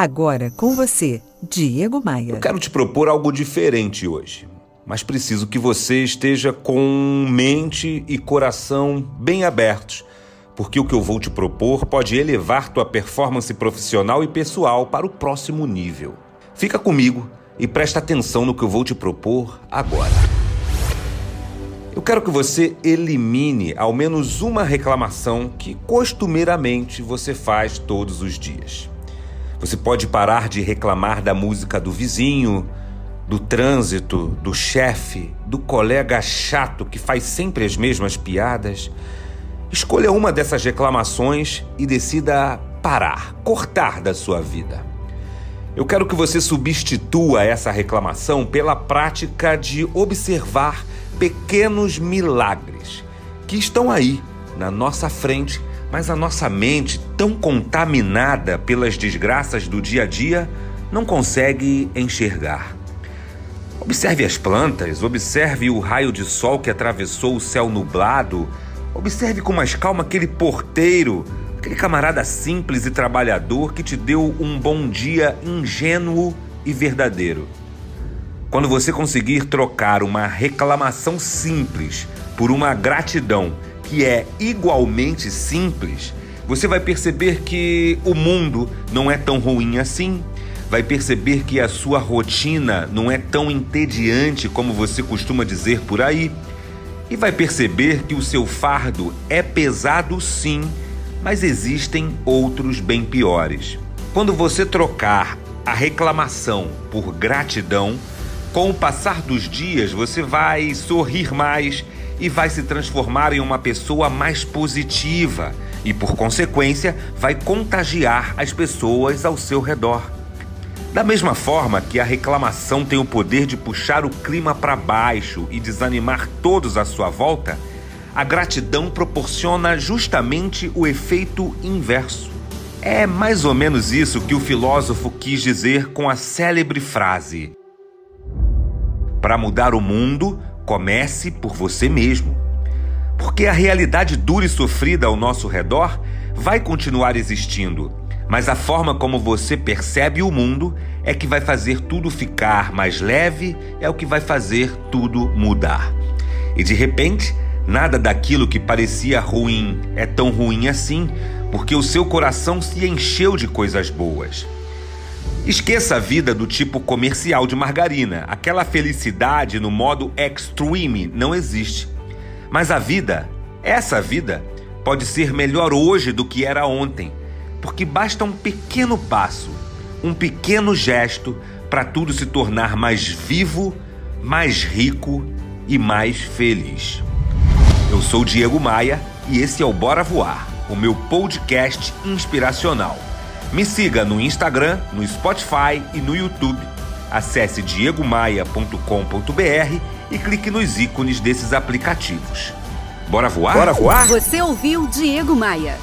Agora com você, Diego Maia. Eu quero te propor algo diferente hoje, mas preciso que você esteja com mente e coração bem abertos, porque o que eu vou te propor pode elevar tua performance profissional e pessoal para o próximo nível. Fica comigo e presta atenção no que eu vou te propor agora. Eu quero que você elimine ao menos uma reclamação que costumeiramente você faz todos os dias. Você pode parar de reclamar da música do vizinho, do trânsito, do chefe, do colega chato que faz sempre as mesmas piadas. Escolha uma dessas reclamações e decida parar, cortar da sua vida. Eu quero que você substitua essa reclamação pela prática de observar pequenos milagres que estão aí na nossa frente mas a nossa mente, tão contaminada pelas desgraças do dia a dia, não consegue enxergar. Observe as plantas, observe o raio de sol que atravessou o céu nublado, observe com mais calma aquele porteiro, aquele camarada simples e trabalhador que te deu um bom dia ingênuo e verdadeiro. Quando você conseguir trocar uma reclamação simples por uma gratidão que é igualmente simples, você vai perceber que o mundo não é tão ruim assim. Vai perceber que a sua rotina não é tão entediante como você costuma dizer por aí. E vai perceber que o seu fardo é pesado sim, mas existem outros bem piores. Quando você trocar a reclamação por gratidão, com o passar dos dias você vai sorrir mais e vai se transformar em uma pessoa mais positiva e, por consequência, vai contagiar as pessoas ao seu redor. Da mesma forma que a reclamação tem o poder de puxar o clima para baixo e desanimar todos à sua volta, a gratidão proporciona justamente o efeito inverso. É mais ou menos isso que o filósofo quis dizer com a célebre frase: Para mudar o mundo, Comece por você mesmo. Porque a realidade dura e sofrida ao nosso redor vai continuar existindo, mas a forma como você percebe o mundo é que vai fazer tudo ficar mais leve, é o que vai fazer tudo mudar. E de repente, nada daquilo que parecia ruim é tão ruim assim, porque o seu coração se encheu de coisas boas. Esqueça a vida do tipo comercial de margarina. Aquela felicidade no modo extreme não existe. Mas a vida, essa vida, pode ser melhor hoje do que era ontem, porque basta um pequeno passo, um pequeno gesto para tudo se tornar mais vivo, mais rico e mais feliz. Eu sou Diego Maia e esse é o Bora Voar, o meu podcast inspiracional. Me siga no Instagram, no Spotify e no YouTube. Acesse diegomaia.com.br e clique nos ícones desses aplicativos. Bora voar? Bora voar? Você ouviu Diego Maia.